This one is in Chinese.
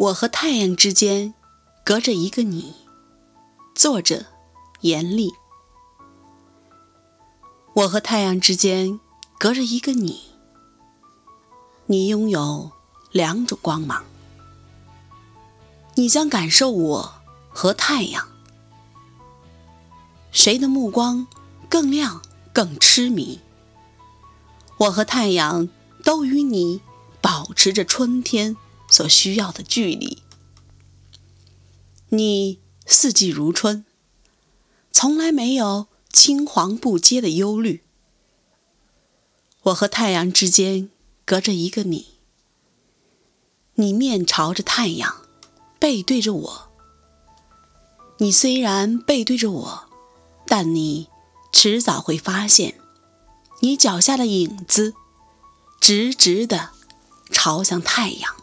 我和太阳之间隔着一个你。作者：严厉。我和太阳之间隔着一个你，你拥有两种光芒，你将感受我和太阳，谁的目光更亮、更痴迷？我和太阳都与你保持着春天。所需要的距离，你四季如春，从来没有青黄不接的忧虑。我和太阳之间隔着一个你，你面朝着太阳，背对着我。你虽然背对着我，但你迟早会发现，你脚下的影子直直的朝向太阳。